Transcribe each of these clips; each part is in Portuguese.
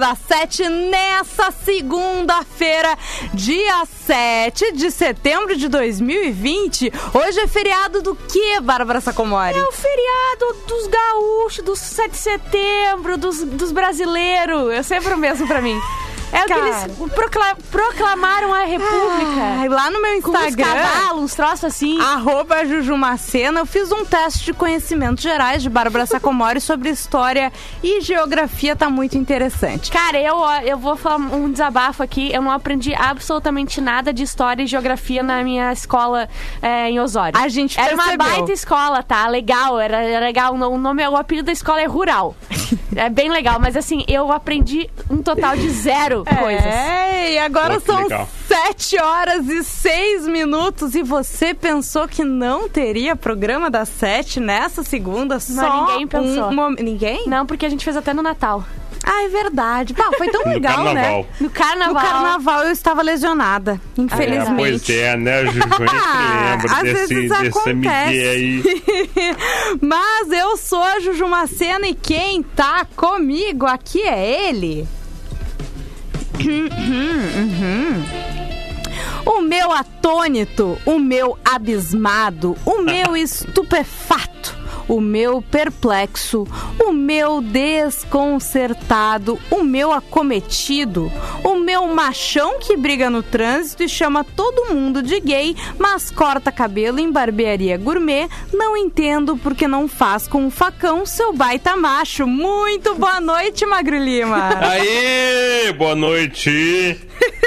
Programa da Sete nessa segunda-feira, dia 7 de setembro de 2020. Hoje é feriado do que, Bárbara Sacomori? É o feriado dos gaúchos, do 7 de setembro, dos, dos brasileiros. É sempre o mesmo pra mim. É o que Cara. eles procla- proclamaram a república. Ai, lá no meu com os Instagram, cavalos, uns troços assim. arroba Jujumacena, eu fiz um teste de conhecimentos gerais de Bárbara Sacomori sobre história e geografia, tá muito interessante. Cara, eu, eu vou falar um desabafo aqui. Eu não aprendi absolutamente nada de história e geografia na minha escola é, em Osório. A gente Era uma baita escola, tá? Legal, era, era legal. O nome, o apelido da escola é Rural. é bem legal, mas assim, eu aprendi um total de zero coisas. É, e agora Pô, são legal. 7 horas e 6 minutos e você pensou que não teria programa das 7 nessa segunda? Só ninguém pensou. Um mom- Ninguém? Não, porque a gente fez até no Natal. Ah, é verdade. Pá, foi tão No legal, carnaval. né? No carnaval. No carnaval eu estava lesionada, É, infelizmente. pois é, né, Juju? Ah, às desse, vezes acontece. Mas eu sou a Juju Macena e quem tá comigo aqui é ele. O meu atônito, o meu abismado, o meu estupefato, o meu perplexo, o meu desconcertado, o meu acometido, o meu machão que briga no trânsito e chama todo mundo de gay, mas corta cabelo em barbearia gourmet, não entendo porque não faz com um facão seu baita macho. Muito boa noite, Magro Lima. Aê, boa noite.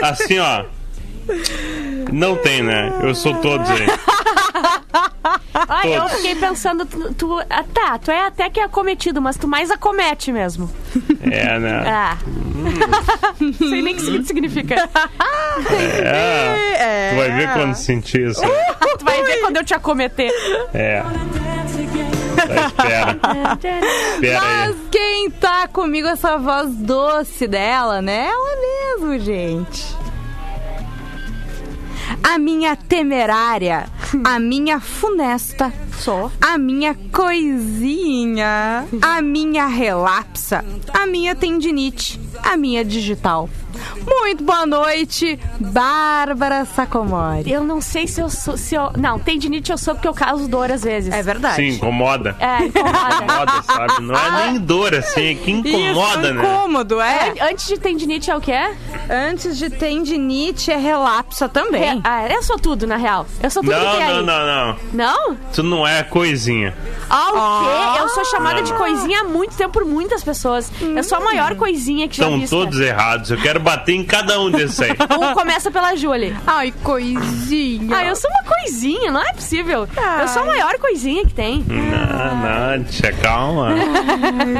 Assim, ó. Não tem, né? Eu sou todos aí. Ah, eu fiquei pensando, tu, tu- ah, tá, tu é até que acometido, mas tu mais acomete mesmo. É, né? Ah. Não sei nem o que isso significa. É. Tu vai ver quando sentir isso. tu vai ver quando eu te acometer. É. Tá, espera. Espera Mas aí. quem tá comigo, essa voz doce dela, né? Ela mesmo, gente. A minha temerária, a minha funesta, Sou. a minha coisinha, a minha relapsa, a minha tendinite, a minha digital. Muito boa noite, Bárbara Sacomori. Eu não sei se eu sou. Se eu, não, tendinite eu sou porque eu causo dor às vezes. É verdade. Sim, incomoda. É, incomoda. Incomoda, sabe? Não é nem dor assim, é que incomoda, Isso, né? incômodo, é. An- Antes de tendinite é o quê? Antes de tendinite é relapsa também. É, ah, eu sou tudo, na real. Eu sou tudo que Não, tem aí. não, não, não. Não? Tu não é coisinha. Ah, o Ah. quê? Eu sou chamada de coisinha há muito tempo por muitas pessoas. Eu sou a maior coisinha que já Estão vista. todos errados. Eu quero bater em cada um desses aí. Um começa pela Julie. Ai, coisinha. Ah, eu sou uma coisinha, não é possível. Eu sou a maior coisinha que tem. Não, não, tia, calma.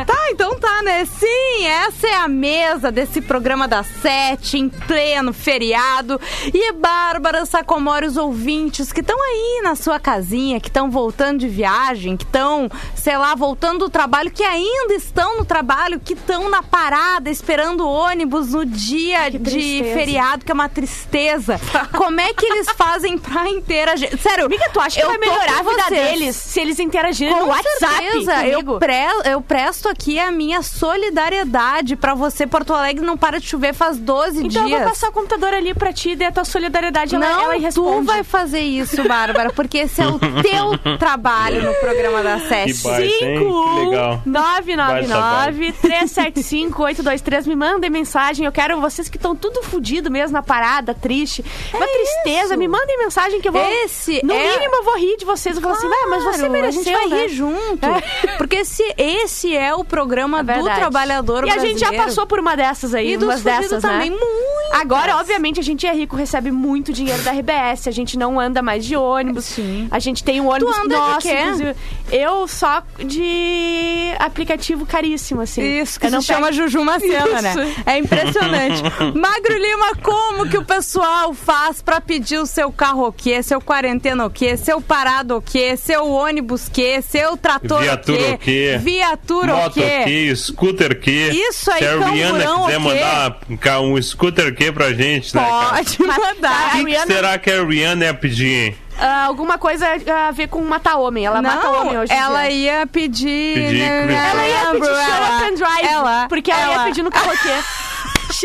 Tá, então tá, né? Sim, essa é a mesa desse programa das sete, em pleno feriado. E Bárbara Sacomori, os ouvintes que estão aí na sua casinha, que estão voltando de viagem, que estão, sei lá, voltando do trabalho, que ainda estão no trabalho, que estão na parada esperando o ônibus no dia de tristeza. feriado, que é uma tristeza. Como é que eles fazem pra interagir? Sério, Amiga, tu acha que eu vai melhorar a vida vocês. deles se eles interagirem Com no WhatsApp certeza, eu, pre- eu presto aqui a minha solidariedade pra você. Porto Alegre não para de chover faz 12 Então eu dias. vou passar o computador ali pra ti e a tua solidariedade ela, não, ela tu responde. vai fazer isso, Bárbara, porque esse é o teu trabalho no programa da SES. baita, hein? Que legal. 999 375 823 me mandem mensagem. Eu quero vocês que estão tudo fudido mesmo na parada, triste. Uma tristeza, isso. me mandem mensagem que eu vou. Esse no é- mínimo eu vou rir de vocês. Eu vou falar assim, "Ah, mas você Claro, mereceu. A gente vai né?" rir junto. Porque esse, esse é o programa do Verdade. trabalhador E a gente já brasileiro. passou por uma dessas aí, E umas dessas, também, né? Agora, obviamente, a gente é rico, recebe muito dinheiro da RBS, a gente não anda mais de ônibus. Sim. A gente tem um ônibus anda de nosso, quê? inclusive. Eu só de aplicativo caríssimo, assim. Isso, que Eu não se chama pego- Juju Macena, né? É impressionante. Magro Lima, como que o pessoal faz pra pedir o seu carro o quê? Seu quarentena o quê? Seu parado o quê? Seu ônibus o quê? Seu trator Viatura o o quê? quê? Viatura o Moto quê? aqui, scooter aqui. Isso aí, Se a Rihanna quiser o quê? mandar um scooter aqui pra gente, né, cara? Pode Mas- mandar. O que, que será que a Rihanna ia pedir, hein? Ah, alguma coisa a ver com matar homem. Ela mata homem Não, hoje. ela dia. ia pedir... Pedir né, Ela ia pedir ela- up and drive. Ela, porque ela, ela. ia pedir no karaokê.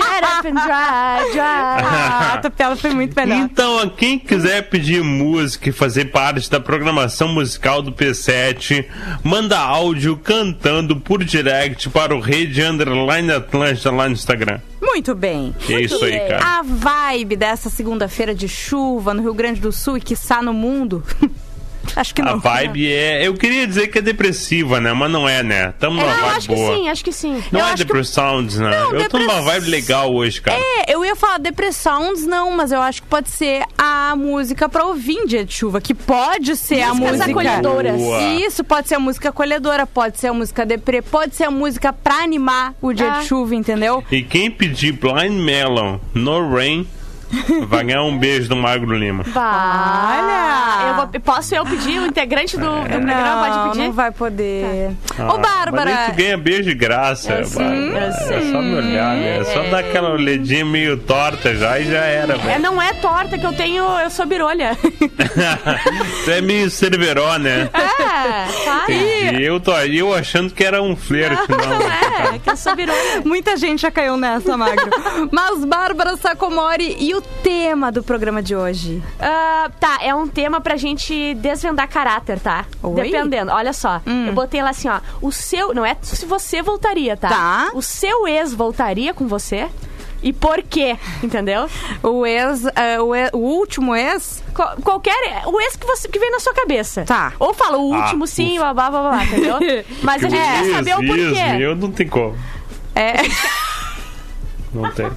shut up and drive, drive. Ah, a tua foi muito melhor. Então, a quem quiser pedir música e fazer parte da programação musical do P7, manda áudio cantando por direct para o Rede Underline Atlântida lá no Instagram. Muito bem. É isso aí, cara. A vibe dessa segunda-feira de chuva no Rio Grande do Sul e que está no mundo. Acho que não. A vibe é. Eu queria dizer que é depressiva, né? Mas não é, né? Tamo numa É, eu vibe acho que boa. sim, acho que sim. Não Eu é acho que- Depressounds, né? Não, eu tô numa depress- vibe legal hoje, cara. É, eu ia falar Depressounds, não, mas eu acho que pode ser a música pra ouvir em dia de chuva, que pode ser a Músicas música. acolhedoras. Boa. Isso, pode ser a música acolhedora, pode ser a música deprê, pode ser a música pra animar o dia Ah. de chuva, entendeu? E quem pedir Blind Melon no Rain vai ganhar um beijo do Magro Lima. Olha! Eu vou, posso eu pedir? O integrante do, do programa pode Não, pedir? não vai poder. Ah, Ô, Bárbara! Mas aí tu ganha beijo de graça. Bárbara. É só me olhar, né? É só dar aquela olhadinha meio torta já e já era, É, velho. não é torta que eu tenho, eu sou birolha. tu é meio cerveró, né? É, claro. E eu tô aí eu achando que era um flerte, Não não. é, que eu sou birolha. Muita gente já caiu nessa, Magro. Mas, Bárbara Sacomori, e o tema do programa de hoje? Ah, tá, é um tema pra gente desvendar caráter, tá? Oi? Dependendo. Olha só, eu botei lá assim, ó. O seu. Não é se você voltaria, tá? Tá. O seu ex voltaria com você? E por quê? Entendeu? O ex, é, o, ex- o último ex? Qual- qualquer. O ex que, você, que vem na sua cabeça. Tá. Ou fala o Ah, último, sim, ufa. blá, blá, blá, blá, entendeu? Mas a gente quer saber o porquê. Eu não tem como. É. Não tem.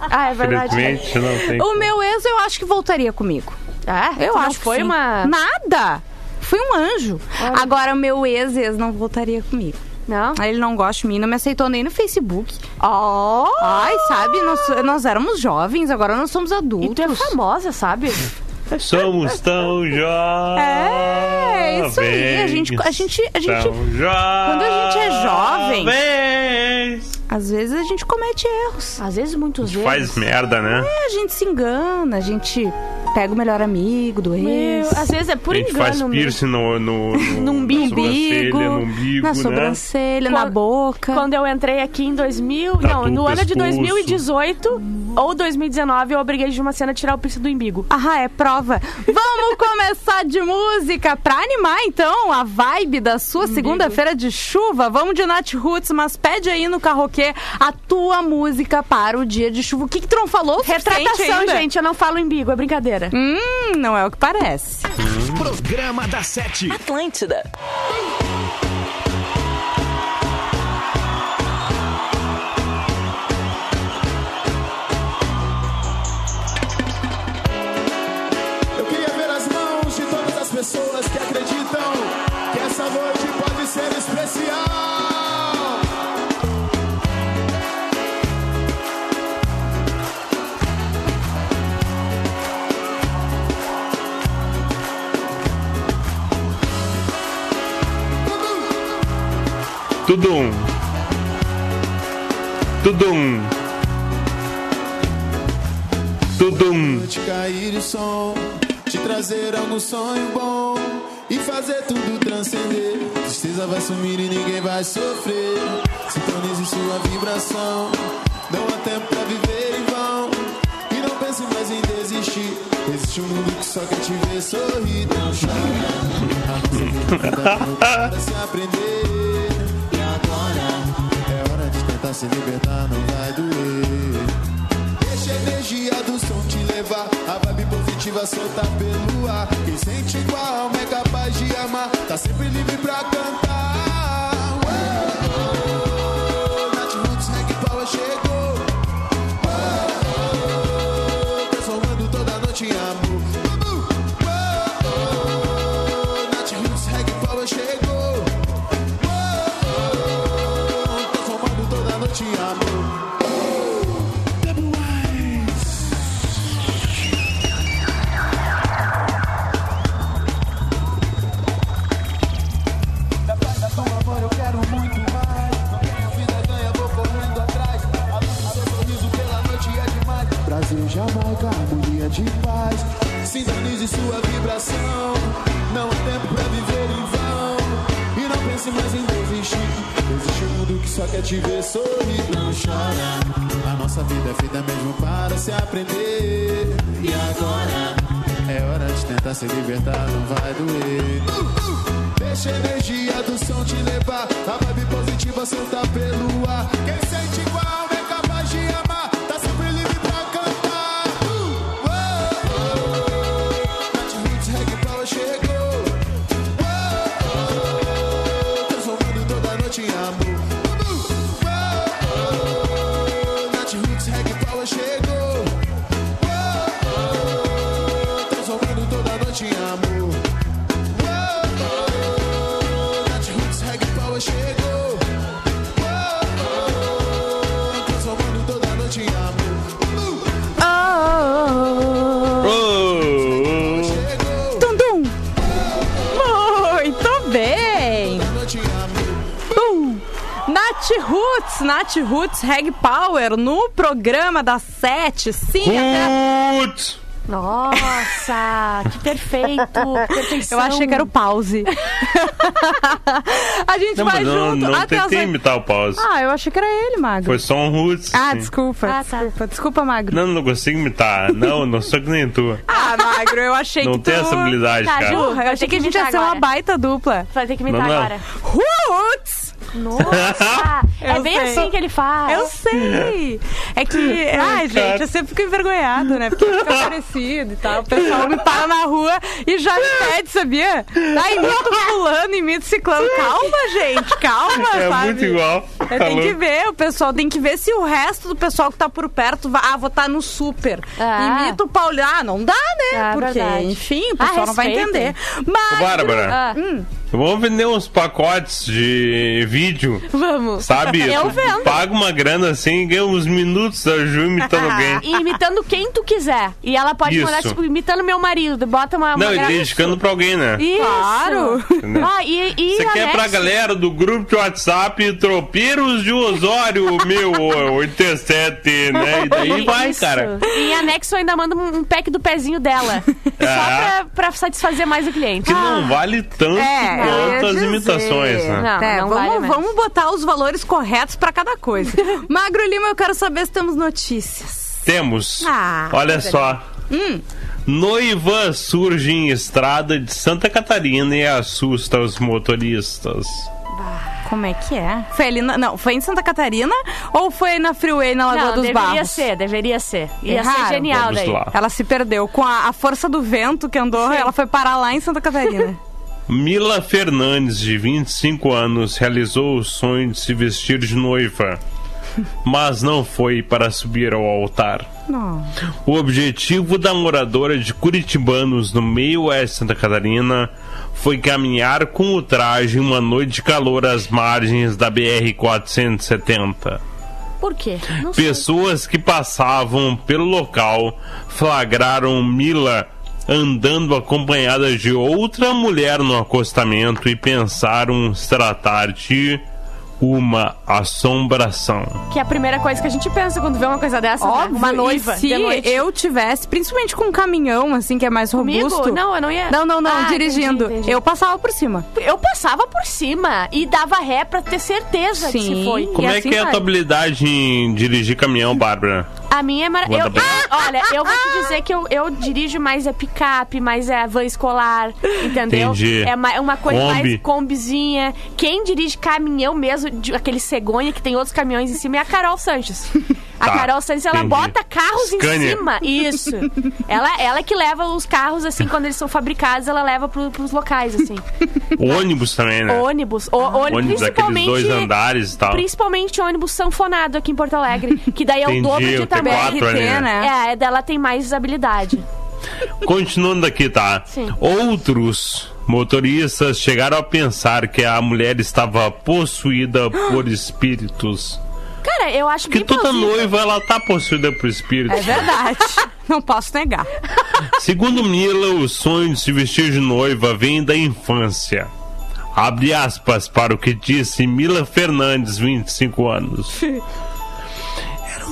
Ah, é verdade. Infelizmente, não tem. O meu ex, eu acho que voltaria comigo. Ah, Eu tu não acho que foi sim. uma. Nada! Fui um anjo. Olha. Agora, o meu ex, ex não voltaria comigo. Não? Ele não gosta de mim, não me aceitou nem no Facebook. Oh! Ai, sabe, nós, nós éramos jovens, agora nós somos adultos. E tu é famosa, sabe? Somos tão jovens. É, isso aí, a gente- a gente- a gente- quando a gente é jovem-. Às vezes a gente comete erros. Às vezes, muitos vezes. Faz merda, né? É, a gente se engana, a gente pega o melhor amigo do Meu, ex. às vezes é por a gente engano faz mesmo. piercing no, no, no, No umbigo. na sobrancelha, no umbigo, na né? sobrancelha, na boca. Quando eu entrei aqui em 2000, Tatu não, no ano de pescoço. 2018 ou 2019, eu obriguei de uma cena a tirar o piercing do umbigo. Ah, é prova. Vamos começar de música pra animar, então, a vibe da sua segunda-feira de chuva. Vamos de Nat Roots, mas pede aí no a tua música para o dia de chuva. O que, que tu não falou? Retratação, ainda? gente, eu não falo umbigo, é brincadeira. Hum, não é o que parece. Programa da Sete. Atlântida. Eu queria ver as mãos de todas as pessoas que acreditam que essa noite pode ser especial. Tudo um. Tudo um. Tudo um. Te cair o som, te trazer algum sonho bom e fazer tudo transcender. Tristeza vai sumir e ninguém vai sofrer. Sintonize sua vibração, não há tempo pra viver em vão. E não pense mais em desistir. Existe um mundo que só quer te ver sorrir. Não chora, a se aprender. Se libertar, não vai doer. Deixa a energia do som te levar. A vibe positiva solta pelo ar. Quem sente igual é capaz de amar. Tá sempre livre pra cantar. Uou, Sintonize sua vibração. Não há tempo pra viver em vão. E não pense mais em desistir. Existe um mundo que só quer te ver sorrir. Não chora. A nossa vida é feita mesmo para se aprender. E agora? É hora de tentar se libertar, não vai doer. Deixa a energia do som te levar. A vibe positiva soltar pelo ar. Quem sente igual Roots, Nath Roots Reg Power no programa das sete. Sim, até- Putz! Nossa, que perfeito. que perfeição. eu achei que era o pause. a gente Não, vai não, junto não até as tentei oito. imitar o pause. Ah, eu achei que era ele, Magro. Foi só um roots. Ah, sim. desculpa, Ah, tá. desculpa, desculpa, Magro. Não, não consigo imitar. Não, não sou que nem tu. Ah, Magro, eu achei Não que tem tu... essa habilidade, Tá, cara. Ju. Eu achei Tem que a que gente ia ser uma baita dupla. Vai ter que imitar Não, não. agora. Roots! Nossa, é bem sei. assim que ele faz. Eu sei! É que, ai, gente, eu sempre fico envergonhado, né? Porque fica parecido e tal. O pessoal me para na rua e já me pede, sabia? Ah, imito fulano, imito ciclano. Calma, gente, calma, É sabe? muito igual. É, Tá tem que ver, o pessoal tem que ver se o resto do pessoal que tá por perto vai. Ah, vou estar no super. Ah. Imita o Paulinho. Ah, não dá, né? Ah, Porque, verdade. enfim, o Ah, pessoal não vai entender. Mas. Bárbara, Ah, vamos vender uns pacotes de vídeo, vamos. sabe? Eu vendo. Paga uma grana assim e ganha uns minutos da Ju imitando alguém. E imitando quem tu quiser. E ela pode Isso. mandar, tipo, imitando meu marido. Bota uma. uma Não, e gra- dedicando pra alguém, né? Isso. Claro. Ah, e, e Isso aqui é pra galera do grupo de WhatsApp Tropeiros de Osório 1087, né? E daí vai, Isso. cara. E em anexo eu ainda mando um pack do pezinho dela. Só Ah. pra, pra satisfazer mais o cliente. Que não vale tanto É, eu ia quanto as dizer. imitações, né? Não, É, não vamos, vale vamos botar os valores corretos pra cada coisa. Magro Lima, eu quero saber se temos notícias. Temos. Ah, Olha só. Noiva surge em estrada de Santa Catarina e assusta os motoristas. Como é que é? Foi ali na, não, foi em Santa Catarina ou foi na Freeway na Lagoa Não, dos deveria Barros? ser, deveria ser. Ia Erraram. ser genial Vamos daí. lá. Ela se perdeu. Com a, a força do vento que andou, ela foi parar lá em Santa Catarina. Mila Fernandes, de 25 anos, realizou o sonho de se vestir de noiva, mas não foi para subir ao altar. Não. O objetivo da moradora de Curitibanos, no meio oeste de Santa Catarina, foi caminhar com o traje em uma noite de calor às margens da BR-470. Por quê? Não sei. Pessoas que passavam pelo local flagraram Mila andando acompanhada de outra mulher no acostamento e pensaram se tratar de uma assombração. Que é a primeira coisa que a gente pensa quando vê uma coisa dessa, né? Óbvio, Uma noiva e se de noite. eu tivesse, principalmente com um caminhão, assim, que é mais Comigo? robusto... Não, eu não ia. Não, não, não, Ah, dirigindo. entendi, entendi. Eu passava por cima. Eu passava por cima e dava ré pra ter certeza que Sim. se foi. Como E é assim que é a vai. tua habilidade em dirigir caminhão, Bárbara? A minha é maravilhosa. Bem. Olha, eu vou te dizer que eu, eu dirijo mais é picape, mais é van escolar, entendeu? Entendi. É ma- uma coisa Kombi. mais combizinha. Quem dirige caminhão mesmo, de- aquele cegonha que tem outros caminhões em cima, é a Carol Sanches. A Tá, Carol Sanches, ela entendi. bota carros Scania. em cima. Isso. ela, ela que leva os carros, assim, quando eles são fabricados, ela leva pro, pros locais, assim. Ônibus também, né? Ônibus. O, ônibus, Ônibus daqueles principalmente. dois andares e tal. Principalmente ônibus sanfonado aqui em Porto Alegre. Que daí é o dobro de o T4 ali, né? né? É, dela tem mais habilidade. Continuando aqui, tá? Sim. Outros motoristas chegaram a pensar que a mulher estava possuída por espíritos. Cara, eu acho Que toda noiva, ela tá possuída por espírito. É verdade. Não posso negar. Segundo Mila, o sonho de se vestir de noiva vem da infância. Abre aspas para o que disse Mila Fernandes, 25 anos.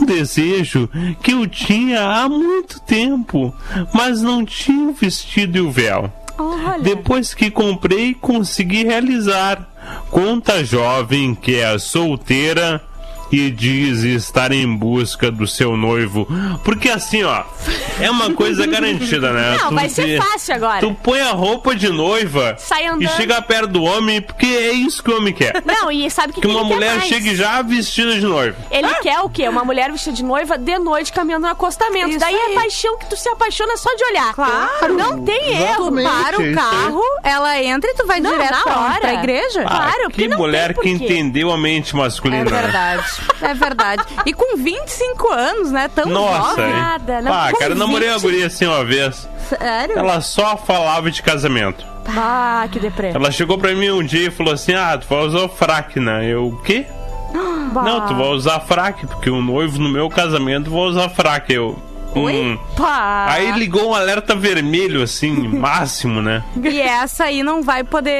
Um desejo que eu tinha há muito tempo, mas não tinha o vestido e o véu. Olha. Depois que comprei, consegui realizar. Conta jovem que é solteira e diz estar em busca do seu noivo. Porque assim, ó, é uma coisa garantida, né? Não, vai ser te- fácil agora. Tu põe a roupa de noiva Sai andando. e chega perto do homem, porque é isso que o homem quer. Não, e sabe o que, Que que uma ele quer mulher mais? chegue já vestida de noiva. Ele quer o quê? Uma mulher vestida de noiva de noite caminhando no acostamento. Isso Daí aí. é paixão que tu se apaixona só de olhar. Claro. Não tem erro. Tu para é o carro, ela entra e tu vai Não, direto na hora. pra igreja? Claro, Ah, porque que mulher tem que entendeu a mente É masculina. né? verdade. É verdade. E com 25 anos, né? Tão Nossa, jovem. Nada, não Ah, cara, eu namorei uma 20. guria assim uma vez. Sério? Ela só falava de casamento. Ah, que deprê. Ela chegou pra mim um dia e falou assim: Ah, tu vai usar o fraque, né? Eu, o quê? Bah. Não, tu vai usar fraque, porque o noivo no meu casamento vai usar fraque. Eu. Hum. Pá. Aí ligou um alerta vermelho, assim, máximo, né? E essa aí não vai poder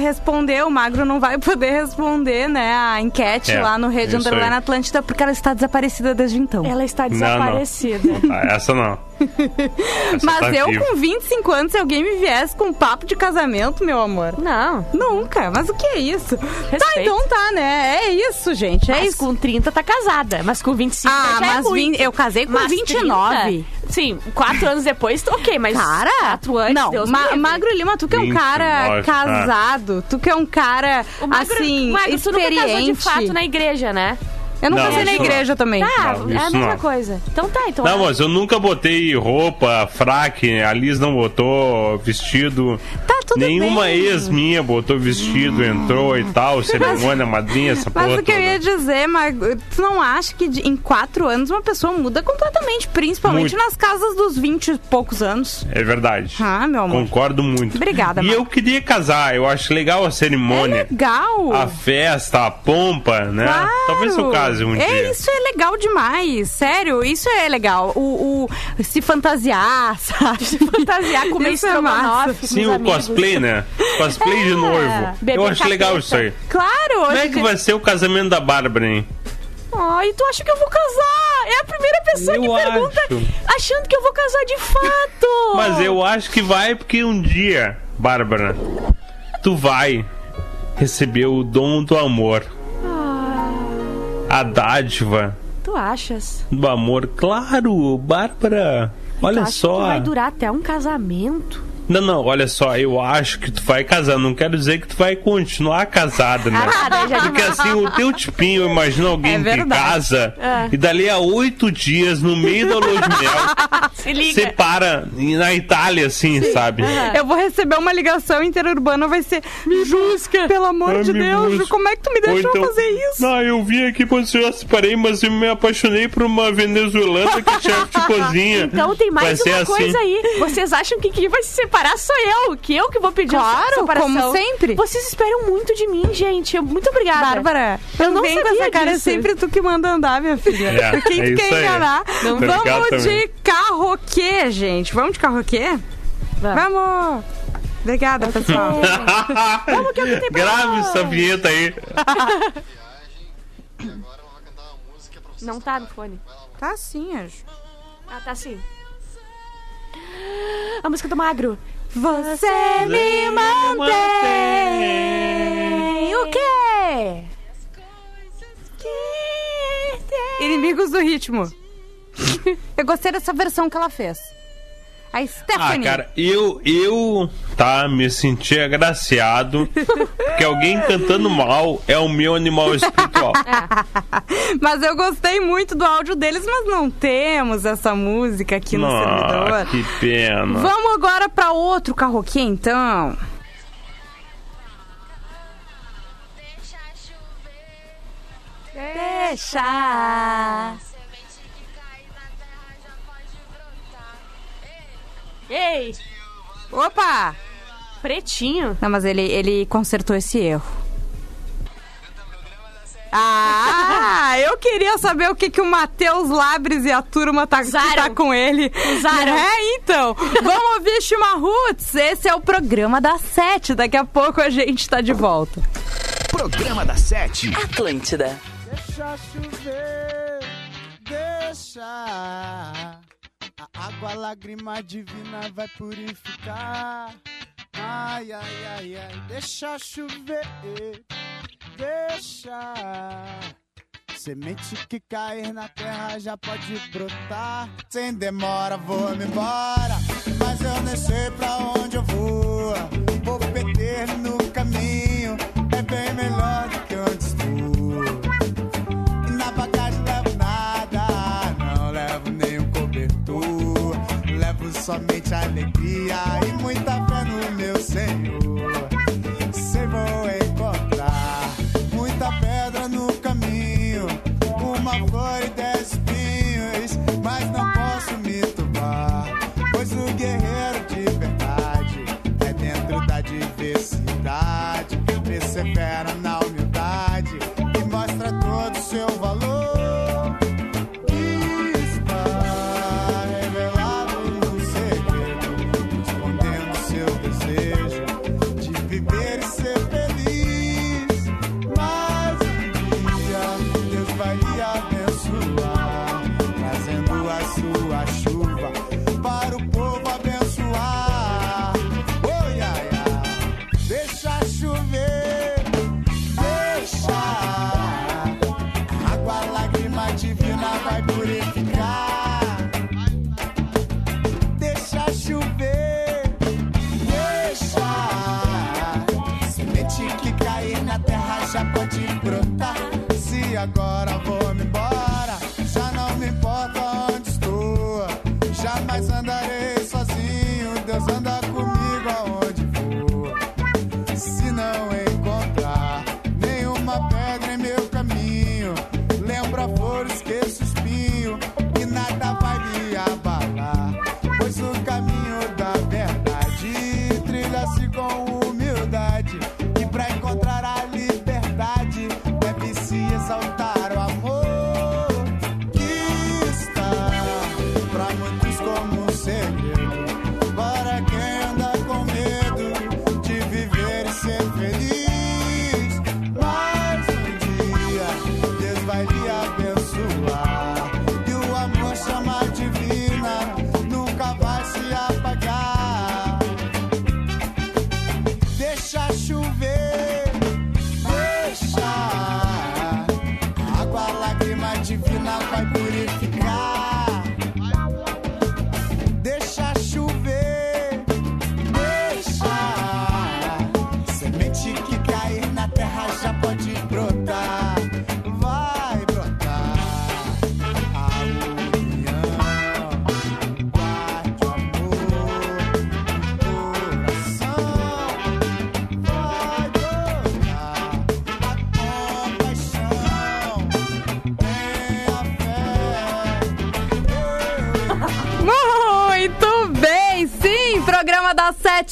responder, o Magro não vai poder responder, né, a enquete É, lá no Rede Underline aí. Atlântida, porque ela está desaparecida desde então. Ela está não. desaparecida. Ah, essa não. Mas tá eu viva. com 25 anos, se alguém me viesse com um papo de casamento, meu amor. Não. Nunca, mas o que é isso? Tá, Respeito. então tá, né? É isso, gente. É Mas isso. com 30 tá casada, mas com 25 Ah, já é mas muito. vin- eu casei com Mas 29. 30, sim, quatro anos depois, ok, mas Cara, quatro anos, não, Deus Ma-. Magro Lima, tu que é um 29, cara ah. casado, tu que é um cara, O Magro, assim, Magro, tu nunca casou de experiente. fato na igreja, né? Eu não Não, casei na não. igreja também. Tá, Não, é a mesma não. coisa. Então tá, então. Não, mas eu nunca botei roupa, fraque, a Liz não botou vestido. Tá tudo Nenhuma bem. ex minha botou vestido, entrou e tal, cerimônia, madrinha, essa Mas o que eu toda. ia dizer, Magro, tu não acha que de- em quatro anos uma pessoa muda completamente, principalmente Muito. nas casas dos 20 e poucos anos? É verdade. Ah, meu amor. Concordo muito. Obrigada, E Marco. eu queria casar, eu acho legal a cerimônia. Legal! A festa, a pompa, né? Claro. Talvez eu case um é, dia. Isso é legal demais, sério, isso é legal. O, o- se fantasiar, sabe? Se fantasiar, comer é estrogonofe com Sim, os o amigos. Cosplay, né? Cosplay de noivo. beber eu acho legal isso aí. Claro, Como é que vai ser o casamento da Bárbara, hein? Ai, tu acha que eu vou casar? É a primeira pessoa Eu que pergunta acho. achando que eu vou casar de fato. Mas eu acho que vai porque um dia, Bárbara, tu vai receber o dom do amor. A dádiva Tu achas? do amor. Claro, Bárbara. Olha só. vai durar até um casamento? Não, não, olha só, eu acho que tu vai casar. Não quero dizer que tu vai continuar casada, né? Ah, já Porque assim, o teu tipinho, eu imagino alguém É que casa É. e dali a oito dias, no meio da lua de mel, Se liga. separa na Itália, assim, sabe? Eu vou receber uma ligação interurbana, vai ser. Me busca! Pelo amor Ah, de Deus, busca. Como é que tu me Ou deixou então, fazer isso? Não, eu vim aqui você, eu separei, mas eu me apaixonei por uma venezuelana que é chefe de cozinha. Então tem mais Vai uma assim. coisa aí. Vocês acham que quem vai se separar sou eu? Que eu que vou pedir a Claro, separação? como sempre. Vocês esperam muito de mim, gente. Muito obrigada. Bárbara, eu não não com sabia essa cara, é disso. sempre tu que manda andar, minha filha. É, Quem é quer enganar? Ligado Vamos de também. carroquê, gente. Vamos de carroquê? Vamos! Obrigada, pessoal. Grave essa vinheta aí. Não tá no fone. tá sim, Anjo. Ah, tá sim. A música do Magro. Você me mantém. O quê? Inimigos do ritmo. Eu gostei dessa versão que ela fez. A Ah, Stephanie. cara, eu, eu, tá, me senti agraciado que alguém cantando mal é o meu animal espiritual. Mas eu gostei muito do áudio deles, mas não temos essa música aqui no Ah, servidor. que pena. Vamos agora pra outro carroquê, então. Deixa. Ei, Opa! pretinho. Não, mas ele, ele consertou esse erro. Ah, eu queria saber o que, que o Matheus Labres e a turma tá, que tá com ele. Usaram. É, então. Vamos ouvir Chimarruts. Esse é o programa da Sete. Daqui a pouco a gente tá de volta. Programa da Sete. Atlântida. Deixa chover, deixa. Água, lágrima divina vai purificar. Ai, ai, ai, ai, deixa chover, deixa. Semente que cair na terra já pode brotar. Sem demora, vou me embora. Mas eu nem sei pra onde eu vou. Vou perder no caminho. Somente alegria e muita fé no meu Senhor.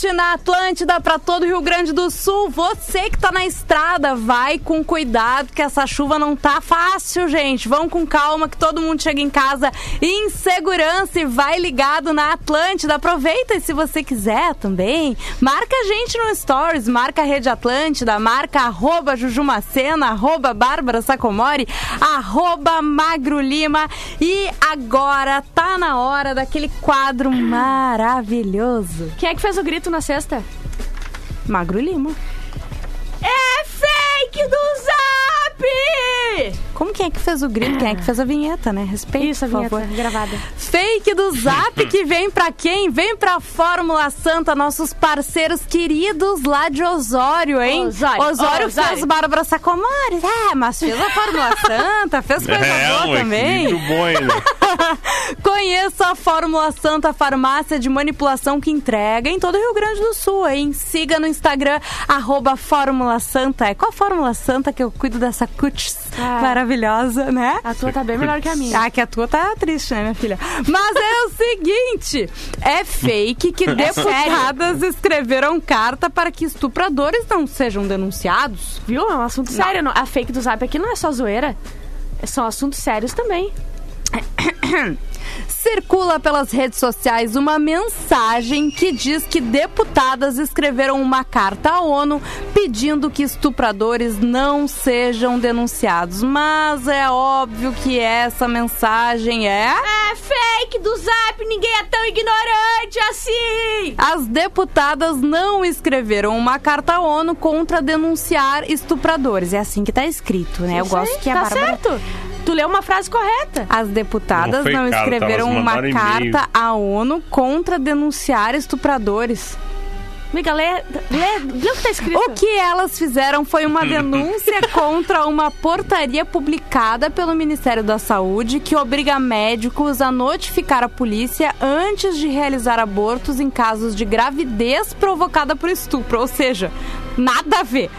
Na Atlântida para todo o Rio Grande do Sul. Você que tá na vai com cuidado que essa chuva não tá fácil, gente. Vão com calma que todo mundo chega em casa em segurança e vai ligado na Atlântida. Aproveita e se você quiser também, marca a gente no Stories, marca a Rede Atlântida, marca arroba Jujumacena, arroba Bárbara Sacomori, arroba Magro Lima. E agora tá na hora daquele quadro maravilhoso. Quem é que fez o grito na sexta? Magro Lima. Zap! Como quem é que fez o grito? Quem é que fez a vinheta, né? Respeito, Isso, a por vinheta favor. gravada. Fake do Zap que vem pra quem? Vem pra Fórmula Santa, nossos parceiros queridos lá de Osório, hein? Osório, Osório Osório. fez Bárbara Sacomores, é, mas fez a Fórmula Santa, fez coisa É, boa um também. equilíbrio bom ainda. Conheça a Fórmula Santa Farmácia de Manipulação que entrega em todo o Rio Grande do Sul, hein? Siga no Instagram, arroba Fórmula Santa. É qual a Fórmula Santa que eu cuido dessa cutis Ah. maravilhosa, né? A tua tá bem melhor que a minha. Ah, que a tua tá triste, né, minha filha? Mas é o seguinte: é fake que deputadas escreveram carta para que estupradores não sejam denunciados. Viu? É um assunto sério. não- A fake do Zap aqui não é só zoeira. São assuntos sérios também. Circula pelas redes sociais uma mensagem que diz que deputadas escreveram uma carta à ONU pedindo que estupradores não sejam denunciados. Mas é óbvio que essa mensagem é. É fake do Zap, ninguém é tão ignorante assim! As deputadas não escreveram uma carta à ONU contra denunciar estupradores. É assim que tá escrito, né? Eu Isso aí, gosto que a tá Bárbara. certo. Tu leu uma frase correta. As deputadas Não não, carta, escreveram uma carta à ONU contra denunciar estupradores. Amiga, lê, lê, lê o que tá escrito. O que elas fizeram foi uma denúncia contra uma portaria publicada pelo Ministério da Saúde que obriga médicos a notificar a polícia antes de realizar abortos em casos de gravidez provocada por estupro. Ou seja, nada a ver,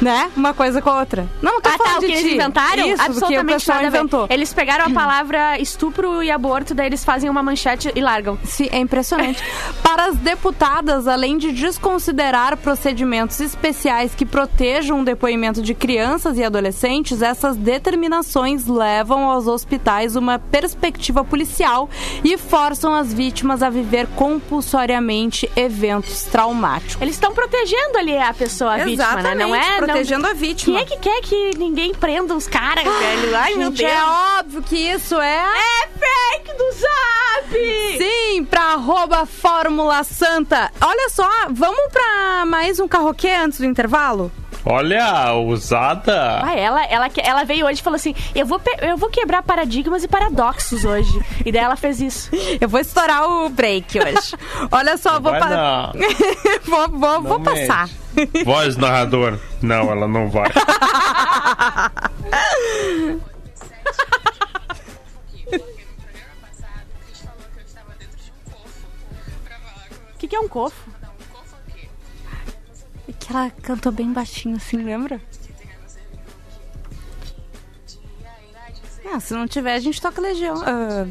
né? Uma coisa com a outra. Não, não tô Ah, falando tá, o que eles ti. inventaram? Isso, do que o Absolutamente nada inventou. Eles pegaram a palavra estupro e aborto, daí eles fazem uma manchete e largam. Sim, é impressionante. Para as deputadas, além de desconsiderar procedimentos especiais que protejam o depoimento de crianças e adolescentes, essas determinações levam aos hospitais uma perspectiva policial e forçam as vítimas a viver compulsoriamente eventos traumáticos. Eles estão protegendo ali a pessoa, a vítima, né? Não é? protegendo não... a vítima. Quem é que quer que ninguém prenda os caras, velho? Ai, meu Gente, Deus. é óbvio que isso é... É fake do Zap! Sim, pra arroba Fórmula Santa. Olha só, vamos pra mais um carroquê antes do intervalo? Olha, usada. Ah, ela, ela, que- ela veio hoje e falou assim: eu vou, eu vou quebrar paradigmas e paradoxos hoje. E daí ela fez isso. Eu vou estourar o break hoje. Olha só, vou, pa- não. vou, vou, vou Não passar. Voz narrador. Não, ela não vai. O que, que é um cofo? Que ela cantou bem baixinho assim, lembra? Ah, se não tiver, a gente toca Legião. Ah,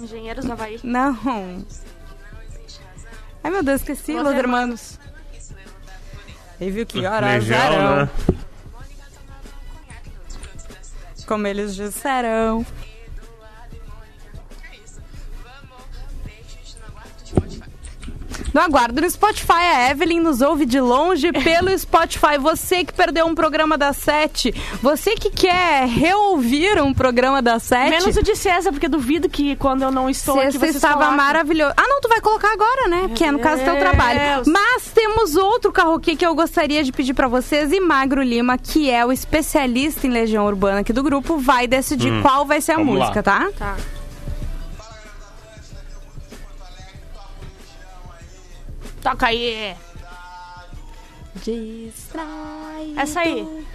Engenheiros do Havaí. não. Ai, meu Deus, esqueci, Los Los Hermanos. E viu que horas Legião, eram. né? Como eles disseram. No aguardo no Spotify, a Evelyn nos ouve de longe pelo Spotify. Você que perdeu um programa da Sete, você que quer reouvir um programa da Sete. Menos o de César, porque duvido que quando eu não estou aqui Sexta vocês estava colocam. maravilhoso. Ah, não, tu vai colocar agora, né? Que é no caso do teu trabalho. Mas temos outro carroquê que eu gostaria de pedir pra vocês. E Magro Lima, que é o especialista em Legião Urbana aqui do grupo, vai decidir qual vai ser a Vamos lá. música, tá? Tá. Toca aí. Distrai. Essa aí.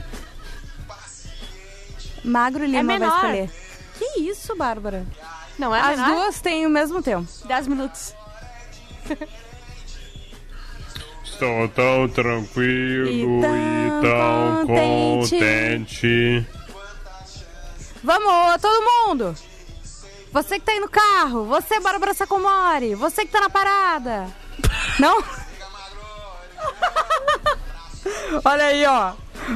Magro Lima vai menor. escolher. Que isso, Bárbara? Não é As menor? duas têm o mesmo tempo. 10 minutos. Estou tão tranquilo E e tão tão contente. contente. Vamos, todo mundo! Você que tá aí no carro, você, Bárbara Sacomori, você que tá na parada. Não? Olha aí, ó.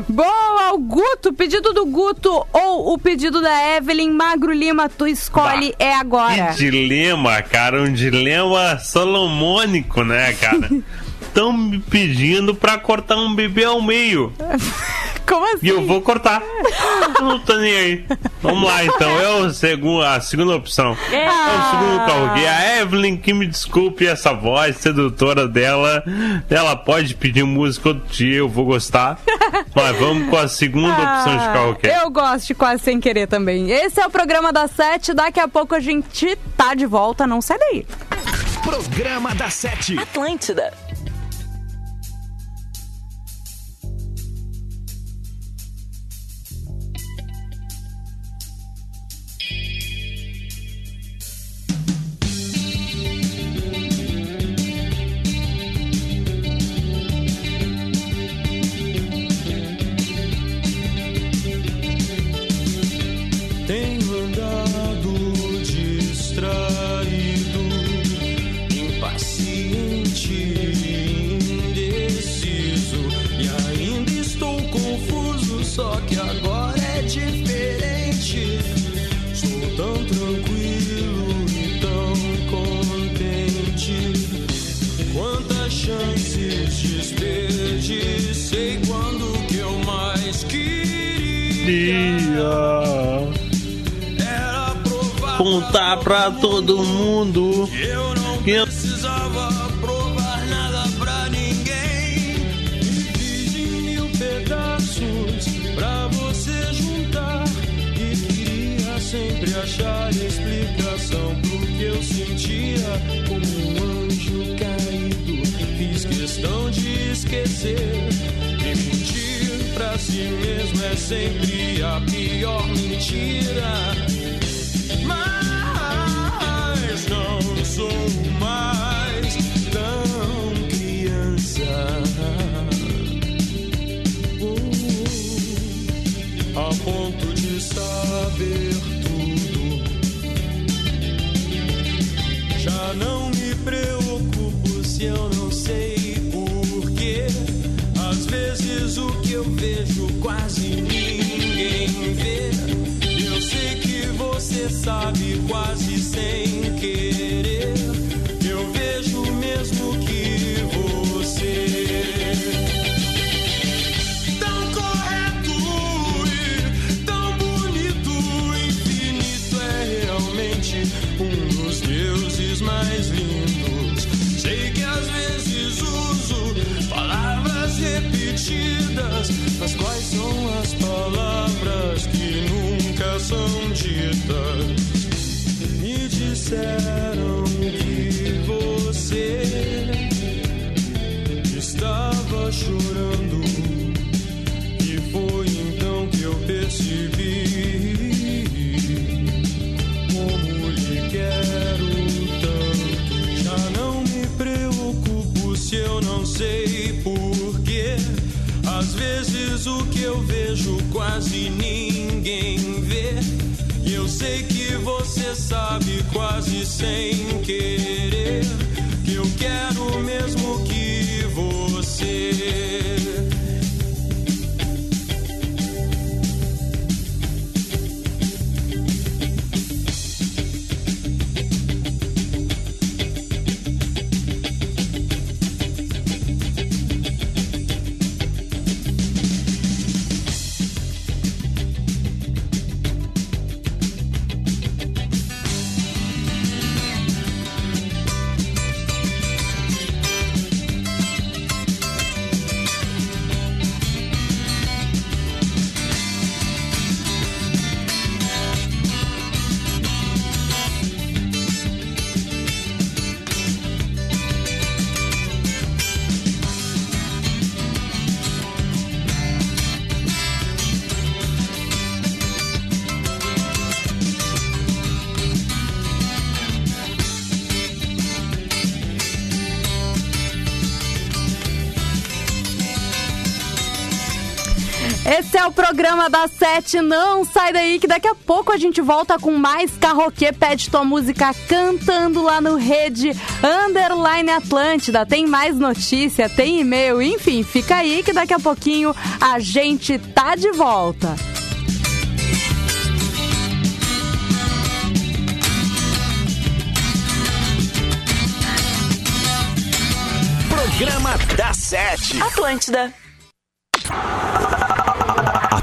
Boa, o Guto, pedido do Guto ou o pedido da Evelyn Magro Lima, tu escolhe, Bah, é agora. Que dilema, cara. Um dilema solomônico, né, cara? Estão me pedindo pra cortar um bebê ao meio. Como assim? E eu vou cortar. Eu não tô nem aí. Vamos lá, então. É o segu- a segunda opção. É o segundo carro. E a Evelyn, que me desculpe essa voz sedutora dela. Ela pode pedir música outro dia, eu vou gostar. Mas vamos com a segunda opção de carro. Eu gosto de quase sem querer também. Esse é o programa da Sete. Daqui a pouco a gente tá de volta. Não sai daí. Programa da Sete. Atlântida. Só que agora é diferente. Estou tão tranquilo e tão contente. Quantas chances desperdicei quando que eu mais queria era provar Contar pra todo mundo. que eu não como um anjo caído. Fiz questão de esquecer. E mentir pra si mesmo é sempre a pior mentira. Mas não sou mais tão criança. Uh, a ponto preocupo se eu não sei porquê. Às vezes o que eu vejo quase ninguém vê. Eu sei que você sabe quase sem querer. O que eu vejo quase ninguém vê. E eu sei que você sabe quase sem querer que eu quero Esse é o programa da Sete. Não sai daí que daqui a pouco a gente volta com mais Carroquê Pede Tua Música cantando lá no Rede Underline Atlântida. Tem mais notícia, tem e-mail, enfim, fica aí que daqui a pouquinho a gente tá de volta. Programa da Sete. Atlântida.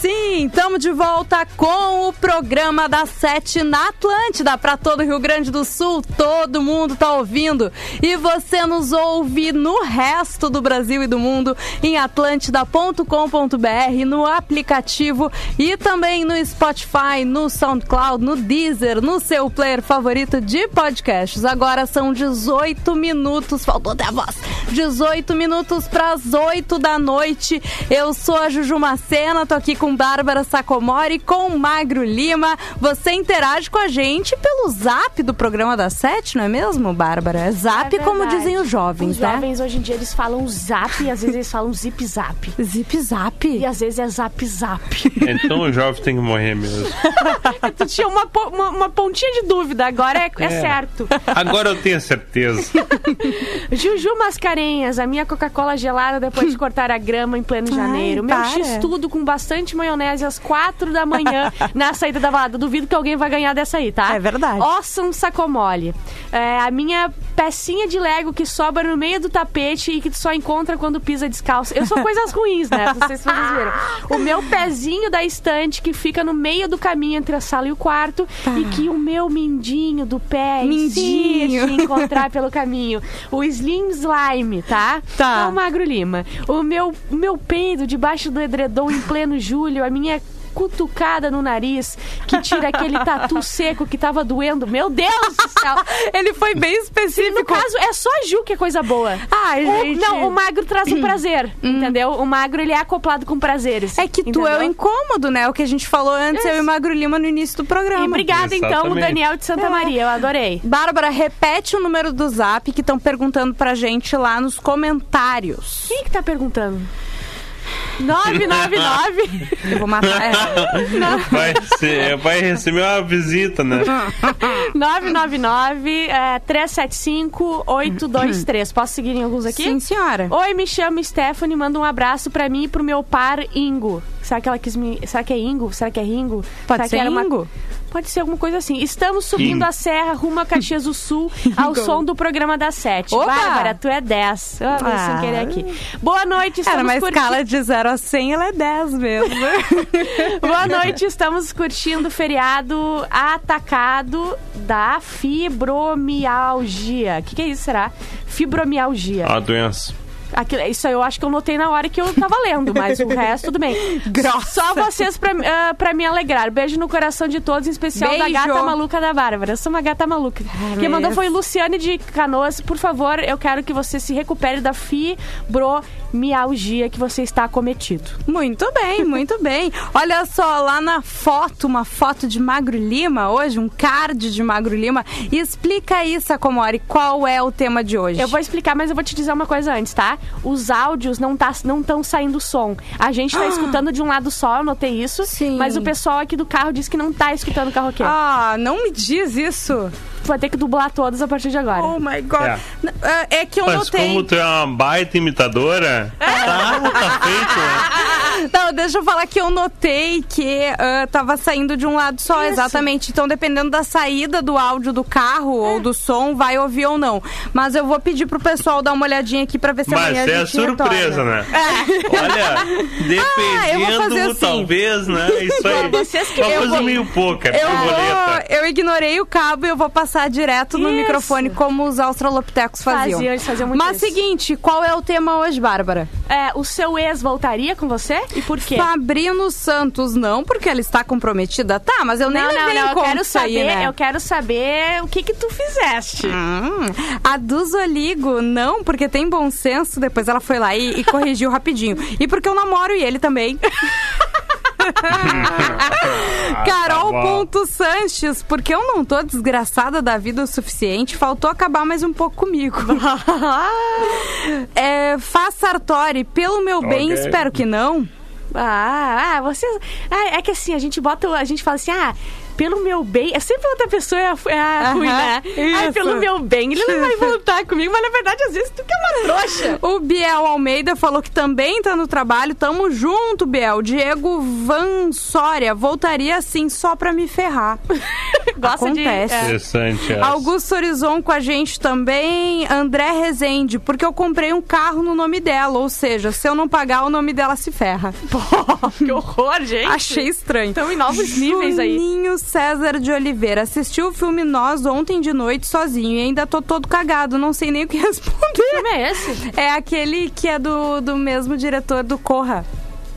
Sim, estamos de volta com o programa da Sete na Atlântida para todo o Rio Grande do Sul. Todo mundo tá ouvindo e você nos ouve no resto do Brasil e do mundo em atlântida.com.br, no aplicativo e também no Spotify, no SoundCloud, no Deezer, no seu player favorito de podcasts. Agora são 18 minutos, faltou até a voz. 18 minutos para as 8 da noite. Eu sou a Juju Macena, tô aqui com com Bárbara Sacomori, com Magro Lima. Você interage com a gente pelo zap do programa da Sete, não é mesmo, Bárbara? É zap, É como dizem os jovens, Os né? jovens hoje em dia eles falam zap e às vezes eles falam zip zap. Zip zap. E às vezes é zap zap. Então o jovem tem que morrer mesmo. tu tinha uma, uma, uma pontinha de dúvida, agora é, é certo. Agora eu tenho certeza. Juju Mascarenhas, a minha Coca-Cola gelada depois de cortar a grama em pleno Ai, janeiro. Meu para. x-tudo com bastante maionese às quatro da manhã na saída da balada. Duvido que alguém vai ganhar dessa aí, tá? É verdade. Awesome Sacomole. É, a minha pecinha de Lego que sobra no meio do tapete e que tu só encontra quando pisa descalço. Eu sou coisas ruins, né? Não sei se vocês viram. O meu pezinho da estante que fica no meio do caminho entre a sala e o quarto e que o meu mindinho do pé Mindinho. insiste em encontrar pelo caminho. O Slim Slime, tá? Tá. É o Magro Lima. O meu, meu peido debaixo do edredom em pleno julho, a minha cutucada no nariz que tira aquele tatu seco que tava doendo. Meu Deus do céu! Ele foi bem No específico. caso, é só a Ju que é coisa boa. Ai, O- gente. não, o magro traz o prazer, entendeu? O magro, ele é acoplado com prazeres. É que tu é o incômodo, né? O que a gente falou antes, eu e o Magro Lima no início do programa. E obrigada, então, o Exatamente. Daniel de Santa É. Maria. Eu adorei. Bárbara, repete o número do zap que estão perguntando pra gente lá nos comentários. Quem que tá perguntando? 999 Eu vou matar. É. Vai, ser, vai receber uma visita, né? 999 é, 375 823. Posso seguir em alguns aqui? Sim, senhora. Oi, me chamo Stephanie, manda um abraço pra mim e pro meu par Ingo. Será que ela quis me. Será que é Ingo? Será que é Ringo? Pode Será ser que era uma- Ingo? Pode ser alguma coisa assim. Estamos subindo Ingo. a serra rumo a Caxias do Sul ao som do programa das sete. Opa! Bárbara, tu é 10. Eu Ah. sem querer aqui. Boa noite, Era estamos uma curtindo. escala de 0 a 100, ela é 10 mesmo. Boa noite, estamos curtindo o feriado atacado da fibromialgia. O que, que é isso, será? Fibromialgia. A doença. Aquilo- isso aí eu acho que eu notei na hora que eu tava lendo, mas o resto tudo bem. Grossa. Só vocês pra, ah, pra me alegrar. Beijo no coração de todos, em especial da Beijo. gata maluca da Bárbara. Eu sou uma gata maluca. Quem mandou foi Luciane de Canoas. Por favor, eu quero que você se recupere da fibromialgia que você está acometido. Muito bem, muito bem. Olha só, lá na foto, uma foto de Magro Lima hoje, um card de Magro Lima. Explica aí, Sacomori, qual é o tema de hoje. Eu vou explicar, mas eu vou te dizer uma coisa antes, tá? Os áudios não tá, não estão saindo som. A gente tá escutando de um lado só, eu notei isso. Sim. Mas o pessoal aqui do carro disse que não tá escutando o carroqueiro. Ah, não me diz isso. Tu vai ter que dublar todos a partir de agora. Oh my God. É. É, é que eu Mas notei. como tu é uma baita imitadora, tá, tá feito, né? Não, deixa eu falar que eu notei que ah, tava saindo de um lado só, Isso. exatamente. Então, dependendo da saída do áudio do carro É. ou do som, vai ouvir ou não. Mas eu vou pedir pro pessoal dar uma olhadinha aqui pra ver se Mas amanhã a é gente surpresa, retorna. né? Olha, Ah, eu vou fazer dependendo, assim. talvez, né? Isso aí. Vocês que- Uma eu coisa vou- meio pouca, Eu, vou, eu ignorei o cabo e eu vou passar direto no Isso. microfone, como os australopitecos faziam. Faziam, eles faziam muito Mas isso. seguinte, qual é o tema hoje, Bárbara? É, o seu ex voltaria com você? E por quê? Fabrino Santos não, porque ela está comprometida. Tá, mas eu nem Não, levei não, eu quero isso aí, saber, né? eu quero saber o que que tu fizeste. Hum, a do Zoligo, não, porque tem bom senso. Depois ela foi lá e, e corrigiu rapidinho. E porque eu namoro e ele também. Carol tá bom. ponto Sanches, porque eu não tô desgraçada da vida o suficiente, faltou acabar mais um pouco comigo. é, Faz Sartori, pelo meu bem, Ok. espero que não. Ah, ah, vocês. Ah, é que assim, a gente bota. A gente fala assim, ah, pelo meu bem. É sempre outra pessoa é a, é a ruim, né? Isso. pelo meu bem. Ele não vai voltar comigo, mas na verdade, às vezes, tu que é uma trouxa. O Biel Almeida falou que também tá no trabalho. Tamo junto, Biel. Diego Van Soria, voltaria assim só pra me ferrar. Gosta Acontece. de. é. Interessante essa. Augusto Horizon com a gente também. André Rezende, porque eu comprei um carro no nome dela. Ou seja, se eu não pagar, o nome dela se ferra. Pô, que horror, gente. Achei estranho. Estão em novos níveis aí. Juninho César de Oliveira assistiu o filme Nós ontem de noite sozinho e ainda tô todo cagado, não sei nem o que Que responder. filme é esse? É aquele que é do, do mesmo diretor do Corra.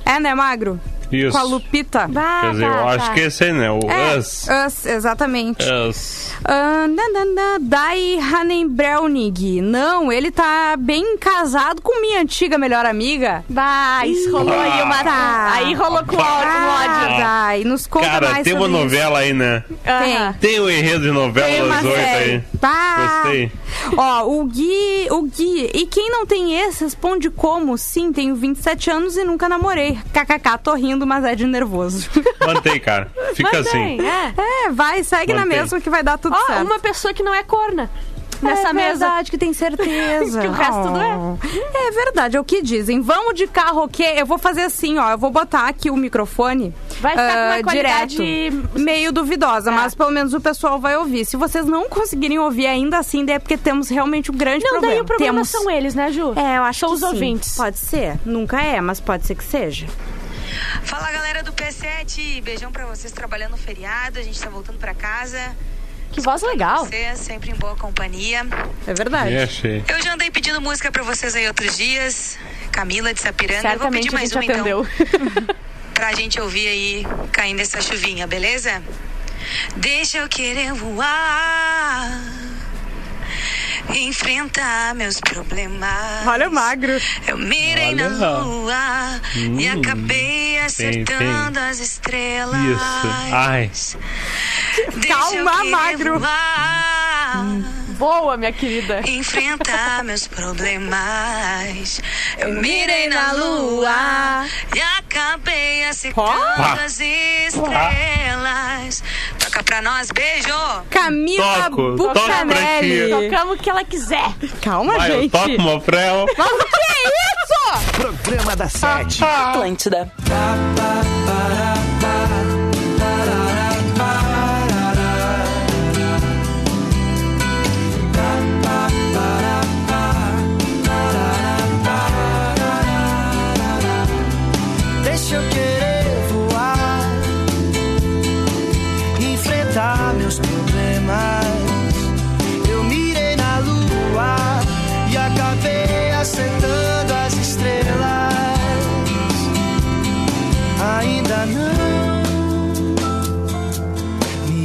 É, né, Magro? Isso. Com a Lupita. Bah, Quer dizer, eu tá, acho tá. que esse aí, né? O É, Us. Us, exatamente. Us. Ah, na, na, na, Dai Hanenbraunig. Não, ele tá bem casado com minha antiga melhor amiga. Bah, isso rolou aí uma... Tá. Aí rolou com o Ah, ódio. Dai, nos conta Cara, mais tem uma sobre isso. novela aí, né? Aham. Tem o enredo de novela Tem das oito aí. Tá. Gostei. Ó, o Gui, o Gui. E quem não tem esse, responde como? Sim, tenho 27 anos e nunca namorei. KKK, tô rindo, mas é de nervoso. Mantém, cara. Fica assim. Mantém, é. é, vai, segue na Mantém. mesma que vai dar tudo Ó, certo. uma pessoa que não é corna nessa é mesa. verdade que tem certeza. Que o resto tudo é. É verdade, é o que dizem. Vamos de carro, o quê? Eu vou fazer assim, ó. Eu vou botar aqui o microfone. Vai ficar com uma ah, qualidade- direto. Meio duvidosa, É. mas pelo menos o pessoal vai ouvir. Se vocês não conseguirem ouvir ainda assim, daí é porque temos realmente um grande Não, problema. daí o problema temos... são eles, né, Ju? É, eu acho São que os sim. ouvintes. Pode ser. Nunca é, mas pode ser que seja. Fala galera do P7, beijão pra vocês trabalhando no feriado, a gente tá voltando pra casa. Que voz legal. Vocês, sempre em boa companhia. É verdade. Achei. Eu já andei pedindo música pra vocês aí outros dias. Camila de Sapiranga, eu vou Certamente pedir a mais uma atendeu. então, pra gente ouvir aí caindo essa chuvinha, beleza? Deixa eu querer voar. Enfrentar meus problemas. Olha o magro. Eu mirei Olha. na lua e Hum. Acertando as estrelas. Isso. Ai. Calma, magro. voar, Boa, minha querida. Enfrentar meus problemas. Eu mirei na lua e acabei acertando as estrelas. Toca pra nós, beijo! Camila Toco, toco Bucanelli. Tocamos o que ela quiser. Calma, Vai, eu gente. toco uma pra ela. Mas o que é isso? Programa da Sete. Atlântida.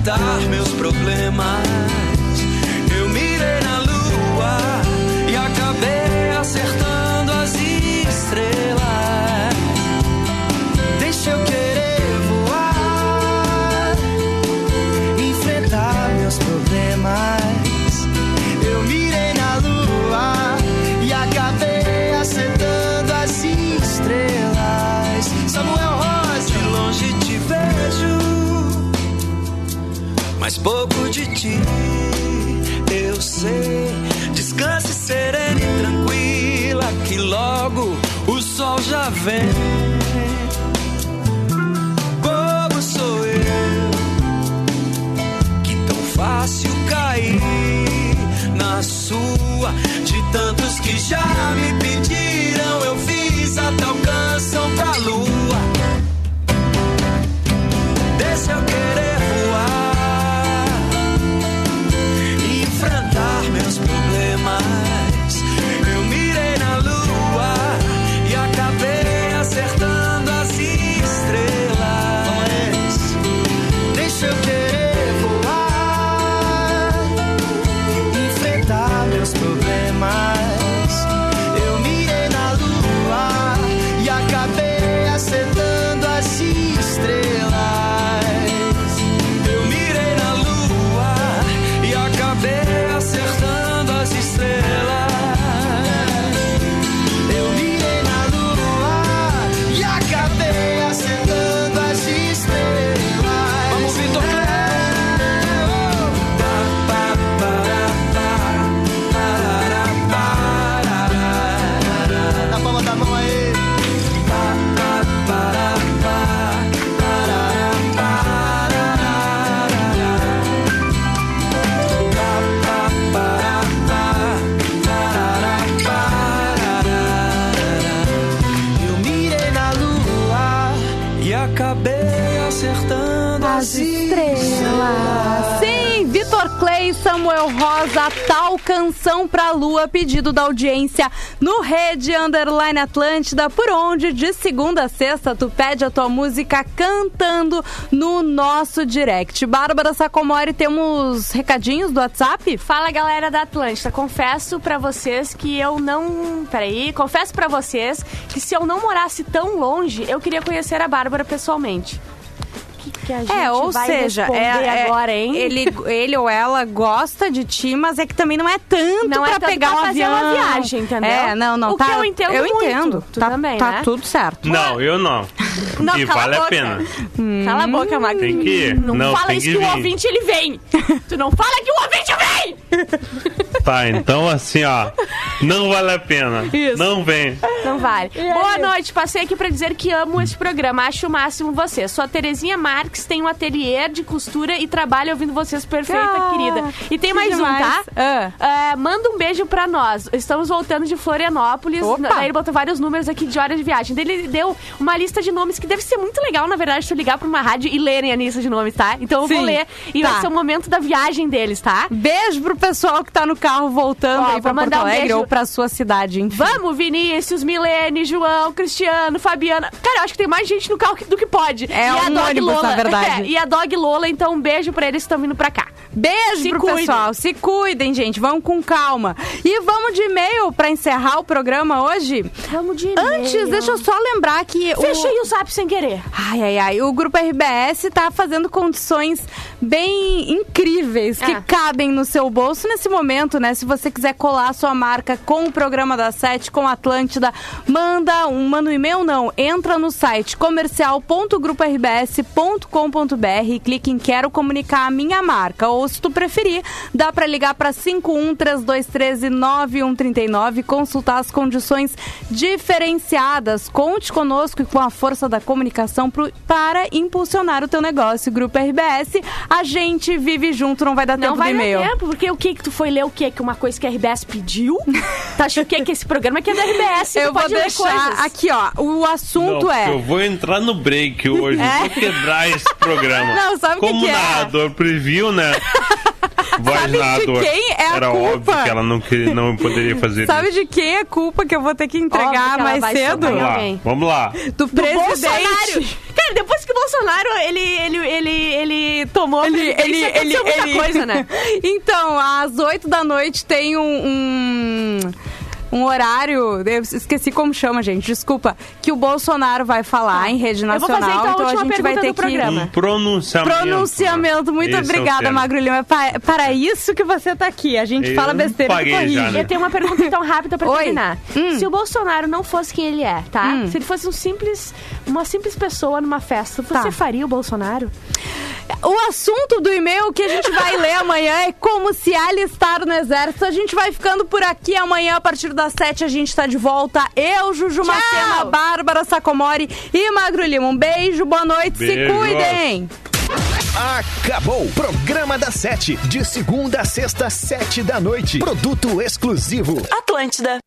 enfrentar meus problemas. Ti eu sei. Descanse serena e tranquila, que logo o sol já vem. Bobo sou eu, que tão fácil cair na sua. De tantos que já me pediram, eu fiz até o canção pra lua. Deixa eu canção pra lua, pedido da audiência no Rede Underline Atlântida, por onde de segunda a sexta tu pede a tua música cantando no nosso direct. Bárbara Sacomori, temos recadinhos do WhatsApp? Fala galera da Atlântida, confesso pra vocês que eu não. Peraí, confesso pra vocês que se eu não morasse tão longe, eu queria conhecer a Bárbara pessoalmente. Que, a gente É, ou vai seja, responder é, é- agora, hein? Ele, ele ou ela gosta de ti, mas é que também não é tanto Não é pra tanto pegar pra um fazer avião. uma viagem, entendeu? É, não, não. O tá, que eu entendo Eu muito. entendo. Tu tá, também, tá né? tudo certo. Não, eu não. Não, e cala vale a a boca. pena. Cala a boca, Magro. Tem que ir. Não, Não, fala tem isso que que, o ouvinte ele vem. tu não fala que o ouvinte vem. Tá, então assim, ó. Não vale a pena. Isso. Não vem. Não vale. Boa noite, passei aqui pra dizer que amo esse programa, acho o máximo você. Sou a Terezinha Marques, tenho um ateliê de costura e trabalho ouvindo vocês perfeita, Ah, querida. E tem mais demais. um, tá? Ah. É, manda um beijo pra nós. Estamos voltando de Florianópolis. Opa. Daí ele botou vários números aqui de horas de viagem. Daí ele deu uma lista de nomes que deve ser muito legal, na verdade, se eu ligar pra uma rádio e lerem a lista de nomes, tá? Então eu vou Sim. ler. E Tá. vai ser o momento da viagem deles, tá? Beijo pro pessoal que tá no carro voltando Ó, aí pra vou Porto um Alegre beijo. ou pra sua cidade, enfim. Vamos, Vinícius, Milene, João, Cristiano, Fabiana. Cara, eu acho que tem mais gente no carro do que pode. É e a um Dog ônibus, Lola. na verdade. É, e a Dog Lola, então um beijo pra eles que estão vindo pra cá. Beijo Se pro cuidem. pessoal. Se cuidem, gente. Vamos com calma. E vamos de e-mail pra encerrar o programa hoje. Vamos de Antes, deixa eu só lembrar que o... Fechei o zap sem querer. Ai, ai, ai. O Grupo RBS tá fazendo condições bem incríveis que Ah. cabem no seu bolso nesse momento, né? Se você quiser colar a sua marca com o programa da Sete, com a Atlântida, manda um, manda um e-mail, não. Entra no site comercial.gruporbs.com.br e clique em Quero comunicar a minha marca. Ou, se tu preferir, dá pra ligar pra 51 3213 9139 e consultar as condições diferenciadas. Conte conosco e com a força da comunicação pro- para impulsionar o teu negócio. Grupo RBS, a gente vive junto, não vai dar Não tempo vai do dar e-mail. tempo, porque o que que tu foi ler o quê? Que uma coisa que a RBS pediu? tu acha o quê? Que esse programa aqui é da RBS, Eu vou deixar coisas. aqui, ó. O assunto Não, é. Eu vou entrar no break hoje. É? Vou quebrar esse programa. Não, sabe o que Como que é? narrador previu, né? Sabe de quem é a Era culpa? óbvio que ela não, queria, não poderia fazer Sabe isso. de quem é culpa que eu vou ter que que entregar mais cedo? Vamos lá, vamos lá. Do presidente. Bolsonaro. Cara, depois que o Bolsonaro, ele, ele, ele, ele tomou a Ele, ele, ele, aconteceu muita ele... coisa, né? então, às 8 da noite tem um, um, um horário, eu esqueci como chama, gente, desculpa, que o Bolsonaro vai falar em rede Tá. Eu vou nacional, fazer, então, a então a última gente vai ter do que... programa. Um pronunciamento. Pronunciamento, muito Esse é obrigada, termo. Magro Lima. É pa- para isso que você tá aqui. A gente Eu fala besteira e corrige. já, né? Eu tenho uma pergunta então rápida pra Oi. terminar. Hum. Se o Bolsonaro não fosse quem ele é, tá? Hum. Se ele fosse um simples, uma simples pessoa numa festa, você Tá. faria o Bolsonaro? O assunto do e-mail que a gente vai ler amanhã é como se alistar no exército. A gente vai ficando por aqui amanhã, a partir das 7 a gente tá de volta. Eu, Juju Macena, Bárbara Sacomori e Magro Lima. Um beijo, boa noite, se Beijo. cuidem! Acabou! Programa da Sete. De segunda a sexta, sete da noite. Produto exclusivo. Atlântida.